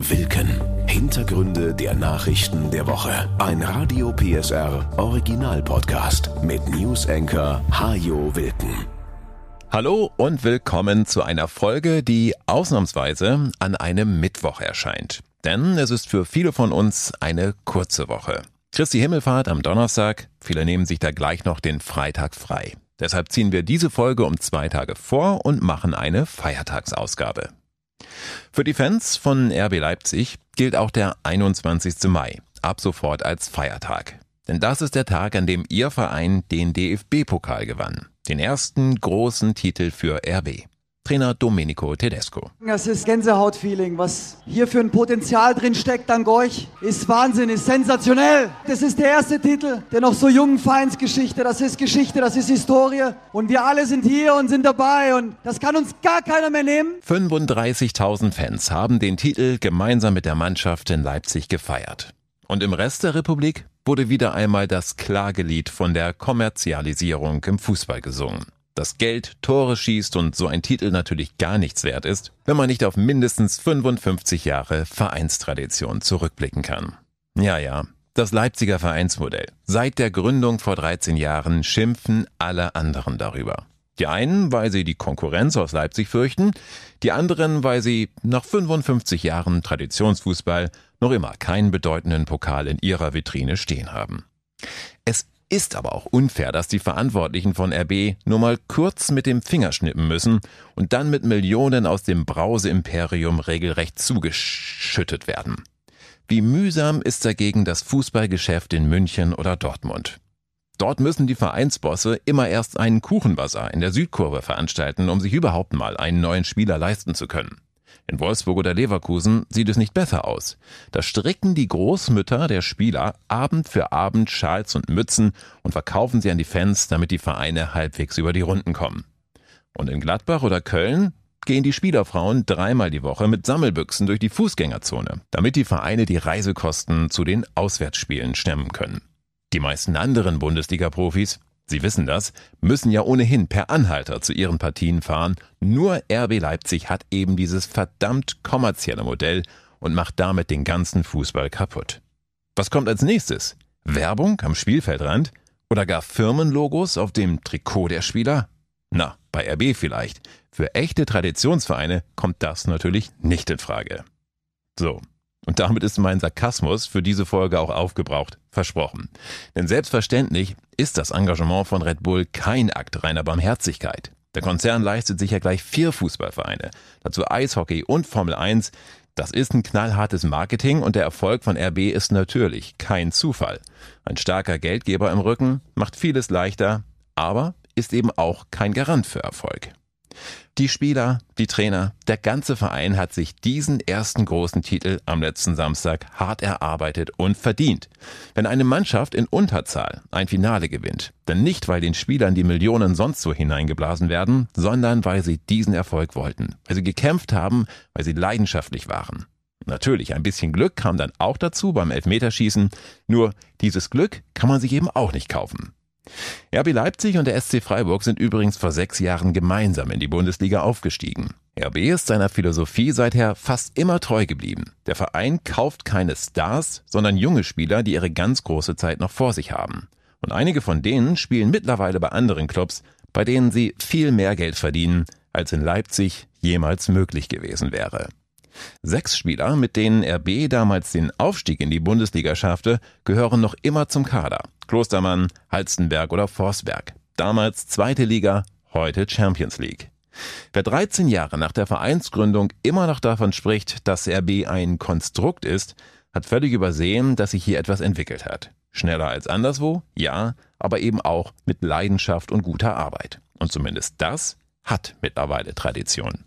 Wilken. Hintergründe der Nachrichten der Woche. Ein Radio PSR Original Podcast mit News Anchor Hajo Wilken. Hallo und willkommen zu einer Folge, die ausnahmsweise an einem Mittwoch erscheint. Denn es ist für viele von uns eine kurze Woche. Christi Himmelfahrt am Donnerstag, viele nehmen sich da gleich noch den Freitag frei. Deshalb ziehen wir diese Folge um zwei Tage vor und machen eine Feiertagsausgabe. Für die Fans von RB Leipzig gilt auch der 21. Mai ab sofort als Feiertag. Denn das ist der Tag, an dem ihr Verein den DFB-Pokal gewann. Den ersten großen Titel für RB. Trainer Domenico Tedesco. Das ist Gänsehautfeeling. Was hier für ein Potenzial drin steckt, dank euch, ist Wahnsinn, ist sensationell. Das ist der erste Titel der noch so jungen Vereinsgeschichte. Das ist Geschichte, das ist Historie. Und wir alle sind hier und sind dabei. Und das kann uns gar keiner mehr nehmen. 35.000 Fans haben den Titel gemeinsam mit der Mannschaft in Leipzig gefeiert. Und im Rest der Republik wurde wieder einmal das Klagelied von der Kommerzialisierung im Fußball gesungen dass Geld Tore schießt und so ein Titel natürlich gar nichts wert ist, wenn man nicht auf mindestens 55 Jahre Vereinstradition zurückblicken kann. Ja, ja, das Leipziger Vereinsmodell. Seit der Gründung vor 13 Jahren schimpfen alle anderen darüber. Die einen, weil sie die Konkurrenz aus Leipzig fürchten, die anderen, weil sie nach 55 Jahren Traditionsfußball noch immer keinen bedeutenden Pokal in ihrer Vitrine stehen haben. Es ist aber auch unfair, dass die Verantwortlichen von RB nur mal kurz mit dem Finger schnippen müssen und dann mit Millionen aus dem Brauseimperium regelrecht zugeschüttet werden. Wie mühsam ist dagegen das Fußballgeschäft in München oder Dortmund. Dort müssen die Vereinsbosse immer erst einen Kuchenbazar in der Südkurve veranstalten, um sich überhaupt mal einen neuen Spieler leisten zu können. In Wolfsburg oder Leverkusen sieht es nicht besser aus. Da stricken die Großmütter der Spieler Abend für Abend Schals und Mützen und verkaufen sie an die Fans, damit die Vereine halbwegs über die Runden kommen. Und in Gladbach oder Köln gehen die Spielerfrauen dreimal die Woche mit Sammelbüchsen durch die Fußgängerzone, damit die Vereine die Reisekosten zu den Auswärtsspielen stemmen können. Die meisten anderen Bundesliga-Profis Sie wissen das, müssen ja ohnehin per Anhalter zu ihren Partien fahren. Nur RB Leipzig hat eben dieses verdammt kommerzielle Modell und macht damit den ganzen Fußball kaputt. Was kommt als nächstes? Werbung am Spielfeldrand? Oder gar Firmenlogos auf dem Trikot der Spieler? Na, bei RB vielleicht. Für echte Traditionsvereine kommt das natürlich nicht in Frage. So, und damit ist mein Sarkasmus für diese Folge auch aufgebraucht. Versprochen. Denn selbstverständlich ist das Engagement von Red Bull kein Akt reiner Barmherzigkeit. Der Konzern leistet sich ja gleich vier Fußballvereine, dazu Eishockey und Formel 1. Das ist ein knallhartes Marketing und der Erfolg von RB ist natürlich kein Zufall. Ein starker Geldgeber im Rücken macht vieles leichter, aber ist eben auch kein Garant für Erfolg. Die Spieler, die Trainer, der ganze Verein hat sich diesen ersten großen Titel am letzten Samstag hart erarbeitet und verdient. Wenn eine Mannschaft in Unterzahl ein Finale gewinnt, dann nicht, weil den Spielern die Millionen sonst so hineingeblasen werden, sondern weil sie diesen Erfolg wollten, weil sie gekämpft haben, weil sie leidenschaftlich waren. Natürlich, ein bisschen Glück kam dann auch dazu beim Elfmeterschießen, nur dieses Glück kann man sich eben auch nicht kaufen. RB Leipzig und der SC Freiburg sind übrigens vor sechs Jahren gemeinsam in die Bundesliga aufgestiegen. RB ist seiner Philosophie seither fast immer treu geblieben. Der Verein kauft keine Stars, sondern junge Spieler, die ihre ganz große Zeit noch vor sich haben. Und einige von denen spielen mittlerweile bei anderen Clubs, bei denen sie viel mehr Geld verdienen, als in Leipzig jemals möglich gewesen wäre. Sechs Spieler, mit denen RB damals den Aufstieg in die Bundesliga schaffte, gehören noch immer zum Kader. Klostermann, Halstenberg oder Forsberg. Damals zweite Liga, heute Champions League. Wer 13 Jahre nach der Vereinsgründung immer noch davon spricht, dass RB ein Konstrukt ist, hat völlig übersehen, dass sich hier etwas entwickelt hat. Schneller als anderswo, ja, aber eben auch mit Leidenschaft und guter Arbeit. Und zumindest das hat mittlerweile Tradition.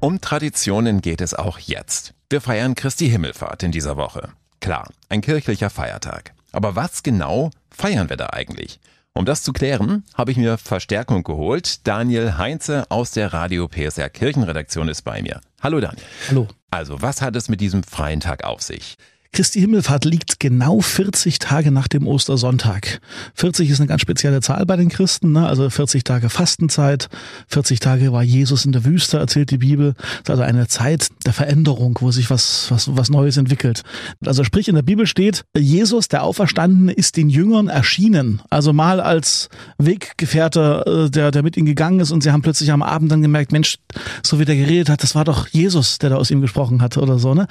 Um Traditionen geht es auch jetzt. Wir feiern Christi Himmelfahrt in dieser Woche. Klar, ein kirchlicher Feiertag. Aber was genau feiern wir da eigentlich? Um das zu klären, habe ich mir Verstärkung geholt. Daniel Heinze aus der Radio PSR Kirchenredaktion ist bei mir. Hallo Daniel. Hallo. Also, was hat es mit diesem freien Tag auf sich? Christi Himmelfahrt liegt genau 40 Tage nach dem Ostersonntag. 40 ist eine ganz spezielle Zahl bei den Christen, ne? also 40 Tage Fastenzeit, 40 Tage war Jesus in der Wüste, erzählt die Bibel. Das ist also eine Zeit der Veränderung, wo sich was, was, was Neues entwickelt. Also sprich, in der Bibel steht, Jesus, der Auferstandene, ist den Jüngern erschienen. Also mal als Weggefährte, äh, der, der mit ihnen gegangen ist und sie haben plötzlich am Abend dann gemerkt, Mensch, so wie der geredet hat, das war doch Jesus, der da aus ihm gesprochen hat oder so. Ne?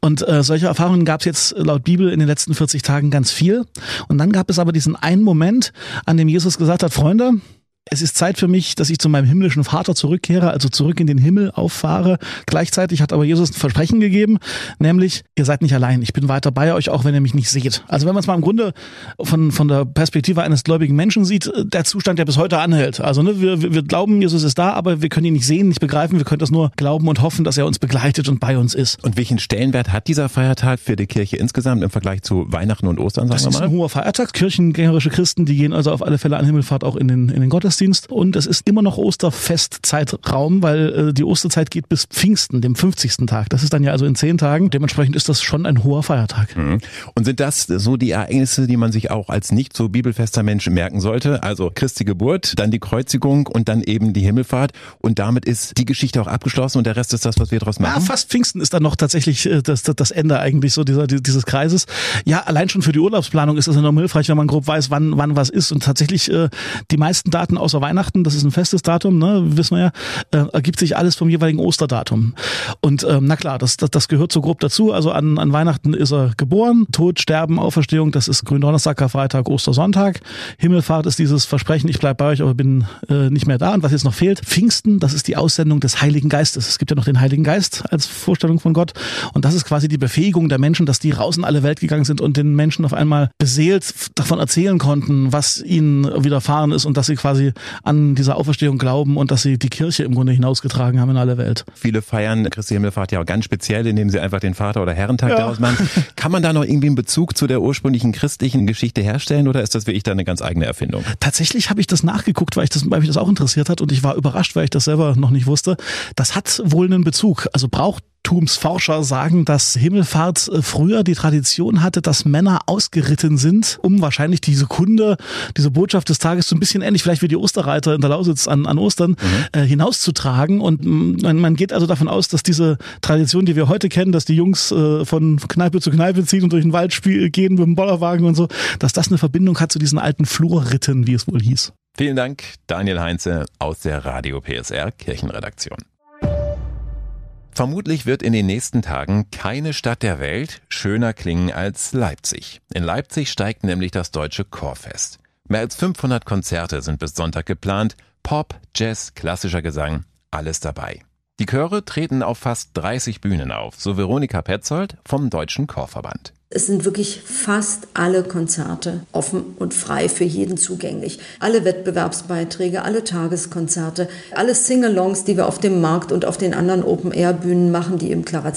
Und äh, solche Erfahrungen gab gab es jetzt laut Bibel in den letzten 40 Tagen ganz viel. Und dann gab es aber diesen einen Moment, an dem Jesus gesagt hat, Freunde, es ist Zeit für mich, dass ich zu meinem himmlischen Vater zurückkehre, also zurück in den Himmel auffahre. Gleichzeitig hat aber Jesus ein Versprechen gegeben, nämlich, ihr seid nicht allein, ich bin weiter bei euch, auch wenn ihr mich nicht seht. Also wenn man es mal im Grunde von, von der Perspektive eines gläubigen Menschen sieht, der Zustand, der bis heute anhält. Also ne, wir, wir glauben, Jesus ist da, aber wir können ihn nicht sehen, nicht begreifen, wir können das nur glauben und hoffen, dass er uns begleitet und bei uns ist. Und welchen Stellenwert hat dieser Feiertag für die Kirche insgesamt im Vergleich zu Weihnachten und Ostern? Sagen das ist ein hoher Feiertag. Kirchengängerische Christen, die gehen also auf alle Fälle an Himmelfahrt auch in den, in den Gottesdienst. Gottesdienst und es ist immer noch Osterfestzeitraum, weil äh, die Osterzeit geht bis Pfingsten, dem 50. Tag. Das ist dann ja also in zehn Tagen. Dementsprechend ist das schon ein hoher Feiertag. Mhm. Und sind das so die Ereignisse, die man sich auch als nicht so bibelfester Mensch merken sollte? Also Christi Geburt, dann die Kreuzigung und dann eben die Himmelfahrt und damit ist die Geschichte auch abgeschlossen und der Rest ist das, was wir daraus machen? Ja, fast Pfingsten ist dann noch tatsächlich äh, das, das Ende eigentlich so dieser, dieses Kreises. Ja, allein schon für die Urlaubsplanung ist das enorm hilfreich, wenn man grob weiß, wann, wann was ist und tatsächlich äh, die meisten Daten aus außer Weihnachten, das ist ein festes Datum, ne, wissen wir ja, äh, ergibt sich alles vom jeweiligen Osterdatum. Und ähm, na klar, das, das, das gehört so grob dazu. Also an, an Weihnachten ist er geboren, Tod, Sterben, Auferstehung, das ist Gründonnerstag, Karfreitag, Ostersonntag. Himmelfahrt ist dieses Versprechen, ich bleib bei euch, aber bin äh, nicht mehr da. Und was jetzt noch fehlt, Pfingsten, das ist die Aussendung des Heiligen Geistes. Es gibt ja noch den Heiligen Geist als Vorstellung von Gott. Und das ist quasi die Befähigung der Menschen, dass die raus in alle Welt gegangen sind und den Menschen auf einmal beseelt davon erzählen konnten, was ihnen widerfahren ist und dass sie quasi an dieser Auferstehung glauben und dass sie die Kirche im Grunde hinausgetragen haben in alle Welt. Viele feiern Christi Himmelfahrt ja auch ganz speziell, indem sie einfach den Vater- oder Herrentag ja. daraus machen. Kann man da noch irgendwie einen Bezug zu der ursprünglichen christlichen Geschichte herstellen oder ist das wirklich da eine ganz eigene Erfindung? Tatsächlich habe ich das nachgeguckt, weil ich das, weil mich das auch interessiert hat und ich war überrascht, weil ich das selber noch nicht wusste. Das hat wohl einen Bezug. Also braucht Altertumsforscher sagen, dass Himmelfahrt äh, früher die Tradition hatte, dass Männer ausgeritten sind, um wahrscheinlich diese Kunde, diese Botschaft des Tages so ein bisschen ähnlich, vielleicht wie die Osterreiter in der Lausitz an, an Ostern, mhm. äh, hinauszutragen. Und man, man geht also davon aus, dass diese Tradition, die wir heute kennen, dass die Jungs äh, von Kneipe zu Kneipe ziehen und durch den Wald spiel, gehen mit dem Bollerwagen und so, dass das eine Verbindung hat zu diesen alten Flurritten, wie es wohl hieß. Vielen Dank, Daniel Heinze aus der Radio PSR Kirchenredaktion. Vermutlich wird in den nächsten Tagen keine Stadt der Welt schöner klingen als Leipzig. In Leipzig steigt nämlich das deutsche Chorfest. Mehr als 500 Konzerte sind bis Sonntag geplant. Pop, Jazz, klassischer Gesang, alles dabei. Die Chöre treten auf fast 30 Bühnen auf, so Veronika Petzold vom Deutschen Chorverband. Es sind wirklich fast alle Konzerte offen und frei für jeden zugänglich. Alle Wettbewerbsbeiträge, alle Tageskonzerte, alle Singalongs, die wir auf dem Markt und auf den anderen Open-Air-Bühnen machen, die im Clara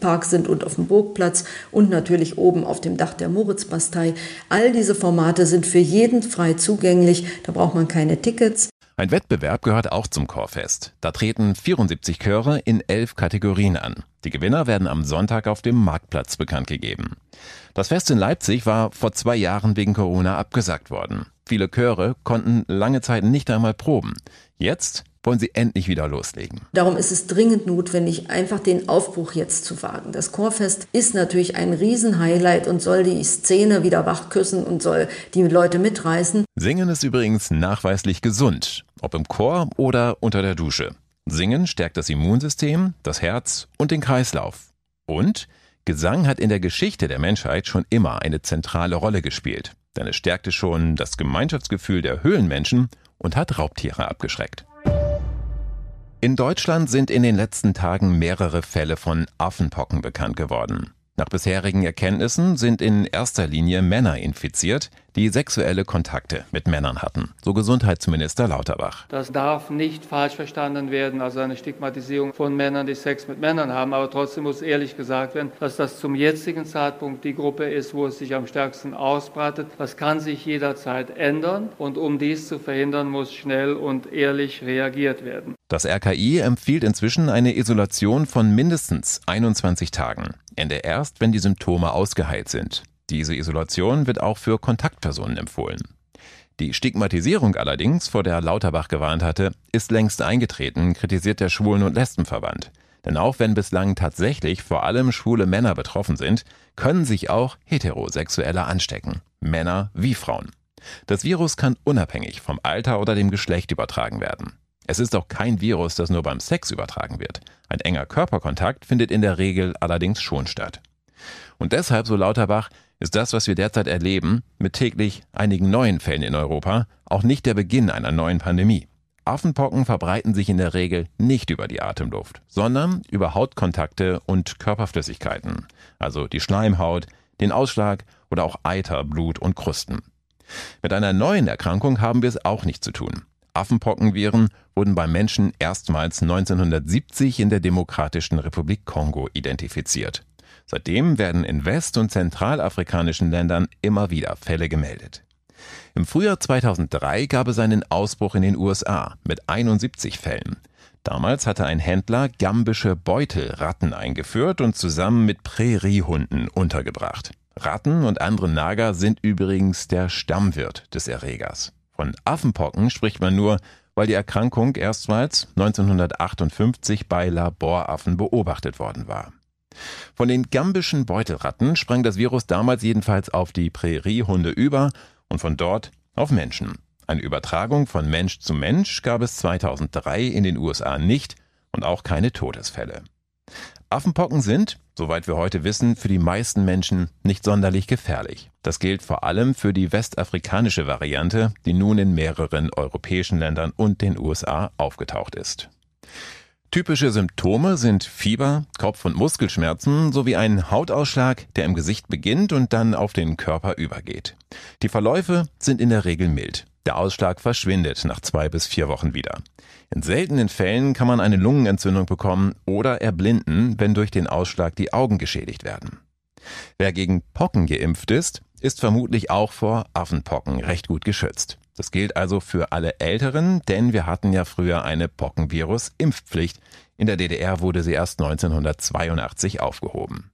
Park sind und auf dem Burgplatz und natürlich oben auf dem Dach der Moritzbastei. All diese Formate sind für jeden frei zugänglich. Da braucht man keine Tickets. Ein Wettbewerb gehört auch zum Chorfest. Da treten 74 Chöre in elf Kategorien an. Die Gewinner werden am Sonntag auf dem Marktplatz bekannt gegeben. Das Fest in Leipzig war vor zwei Jahren wegen Corona abgesagt worden. Viele Chöre konnten lange Zeit nicht einmal proben. Jetzt wollen sie endlich wieder loslegen. Darum ist es dringend notwendig, einfach den Aufbruch jetzt zu wagen. Das Chorfest ist natürlich ein Riesenhighlight und soll die Szene wieder wachküssen und soll die Leute mitreißen. Singen ist übrigens nachweislich gesund, ob im Chor oder unter der Dusche. Singen stärkt das Immunsystem, das Herz und den Kreislauf. Und Gesang hat in der Geschichte der Menschheit schon immer eine zentrale Rolle gespielt, denn es stärkte schon das Gemeinschaftsgefühl der Höhlenmenschen und hat Raubtiere abgeschreckt. In Deutschland sind in den letzten Tagen mehrere Fälle von Affenpocken bekannt geworden. Nach bisherigen Erkenntnissen sind in erster Linie Männer infiziert, die sexuelle Kontakte mit Männern hatten, so Gesundheitsminister Lauterbach. Das darf nicht falsch verstanden werden, also eine Stigmatisierung von Männern, die Sex mit Männern haben, aber trotzdem muss ehrlich gesagt werden, dass das zum jetzigen Zeitpunkt die Gruppe ist, wo es sich am stärksten ausbreitet. Das kann sich jederzeit ändern und um dies zu verhindern, muss schnell und ehrlich reagiert werden. Das RKI empfiehlt inzwischen eine Isolation von mindestens 21 Tagen. Ende erst, wenn die Symptome ausgeheilt sind. Diese Isolation wird auch für Kontaktpersonen empfohlen. Die Stigmatisierung allerdings, vor der Lauterbach gewarnt hatte, ist längst eingetreten, kritisiert der Schwulen- und Lesbenverband. Denn auch wenn bislang tatsächlich vor allem schwule Männer betroffen sind, können sich auch Heterosexuelle anstecken. Männer wie Frauen. Das Virus kann unabhängig vom Alter oder dem Geschlecht übertragen werden. Es ist auch kein Virus, das nur beim Sex übertragen wird. Ein enger Körperkontakt findet in der Regel allerdings schon statt. Und deshalb, so Lauterbach, ist das, was wir derzeit erleben, mit täglich einigen neuen Fällen in Europa, auch nicht der Beginn einer neuen Pandemie. Affenpocken verbreiten sich in der Regel nicht über die Atemluft, sondern über Hautkontakte und Körperflüssigkeiten, also die Schleimhaut, den Ausschlag oder auch Eiter, Blut und Krusten. Mit einer neuen Erkrankung haben wir es auch nicht zu tun. Affenpockenviren wurden beim Menschen erstmals 1970 in der Demokratischen Republik Kongo identifiziert. Seitdem werden in west- und zentralafrikanischen Ländern immer wieder Fälle gemeldet. Im Frühjahr 2003 gab es einen Ausbruch in den USA mit 71 Fällen. Damals hatte ein Händler gambische Beutelratten eingeführt und zusammen mit Präriehunden untergebracht. Ratten und andere Nager sind übrigens der Stammwirt des Erregers. Von Affenpocken spricht man nur, weil die Erkrankung erstmals 1958 bei Laboraffen beobachtet worden war. Von den gambischen Beutelratten sprang das Virus damals jedenfalls auf die Präriehunde über und von dort auf Menschen. Eine Übertragung von Mensch zu Mensch gab es 2003 in den USA nicht und auch keine Todesfälle. Affenpocken sind, soweit wir heute wissen, für die meisten Menschen nicht sonderlich gefährlich. Das gilt vor allem für die westafrikanische Variante, die nun in mehreren europäischen Ländern und den USA aufgetaucht ist. Typische Symptome sind Fieber, Kopf- und Muskelschmerzen sowie ein Hautausschlag, der im Gesicht beginnt und dann auf den Körper übergeht. Die Verläufe sind in der Regel mild. Der Ausschlag verschwindet nach zwei bis vier Wochen wieder. In seltenen Fällen kann man eine Lungenentzündung bekommen oder erblinden, wenn durch den Ausschlag die Augen geschädigt werden. Wer gegen Pocken geimpft ist, ist vermutlich auch vor Affenpocken recht gut geschützt. Das gilt also für alle Älteren, denn wir hatten ja früher eine Pockenvirus-Impfpflicht. In der DDR wurde sie erst 1982 aufgehoben.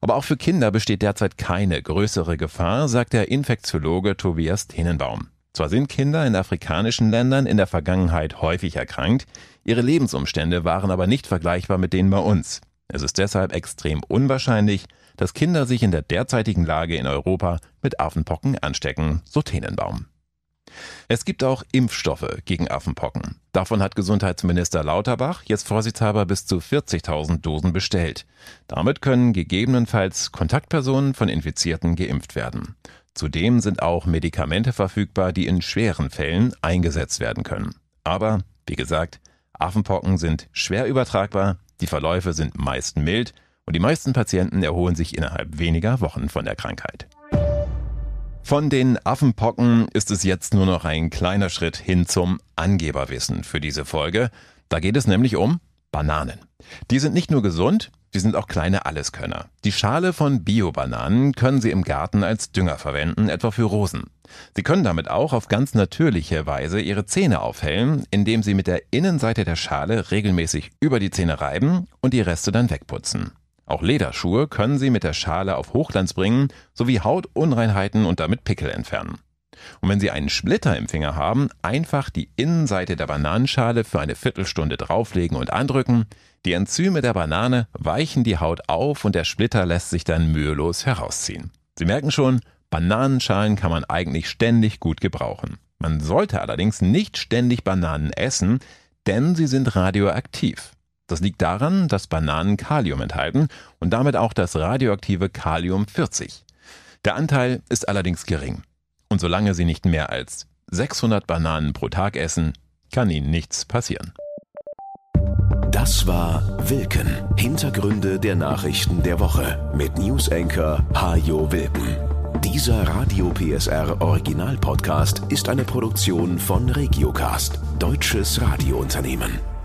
Aber auch für Kinder besteht derzeit keine größere Gefahr, sagt der Infektiologe Tobias Tenenbaum. Zwar sind Kinder in afrikanischen Ländern in der Vergangenheit häufig erkrankt, ihre Lebensumstände waren aber nicht vergleichbar mit denen bei uns. Es ist deshalb extrem unwahrscheinlich, dass Kinder sich in der derzeitigen Lage in Europa mit Affenpocken anstecken, so Tenenbaum. Es gibt auch Impfstoffe gegen Affenpocken. Davon hat Gesundheitsminister Lauterbach jetzt vorsichtshalber bis zu 40.000 Dosen bestellt. Damit können gegebenenfalls Kontaktpersonen von Infizierten geimpft werden. Zudem sind auch Medikamente verfügbar, die in schweren Fällen eingesetzt werden können. Aber, wie gesagt, Affenpocken sind schwer übertragbar, die Verläufe sind meist mild und die meisten Patienten erholen sich innerhalb weniger Wochen von der Krankheit. Von den Affenpocken ist es jetzt nur noch ein kleiner Schritt hin zum Angeberwissen für diese Folge. Da geht es nämlich um Bananen. Die sind nicht nur gesund, die sind auch kleine Alleskönner. Die Schale von Bio-Bananen können Sie im Garten als Dünger verwenden, etwa für Rosen. Sie können damit auch auf ganz natürliche Weise Ihre Zähne aufhellen, indem Sie mit der Innenseite der Schale regelmäßig über die Zähne reiben und die Reste dann wegputzen. Auch Lederschuhe können Sie mit der Schale auf Hochglanz bringen, sowie Hautunreinheiten und damit Pickel entfernen. Und wenn Sie einen Splitter im Finger haben, einfach die Innenseite der Bananenschale für eine Viertelstunde drauflegen und andrücken. Die Enzyme der Banane weichen die Haut auf und der Splitter lässt sich dann mühelos herausziehen. Sie merken schon, Bananenschalen kann man eigentlich ständig gut gebrauchen. Man sollte allerdings nicht ständig Bananen essen, denn sie sind radioaktiv. Das liegt daran, dass Bananen Kalium enthalten und damit auch das radioaktive Kalium 40. Der Anteil ist allerdings gering. Und solange Sie nicht mehr als 600 Bananen pro Tag essen, kann Ihnen nichts passieren. Das war Wilken. Hintergründe der Nachrichten der Woche mit Newsenker Hajo Wilken. Dieser Radio PSR Original Podcast ist eine Produktion von Regiocast, deutsches Radiounternehmen.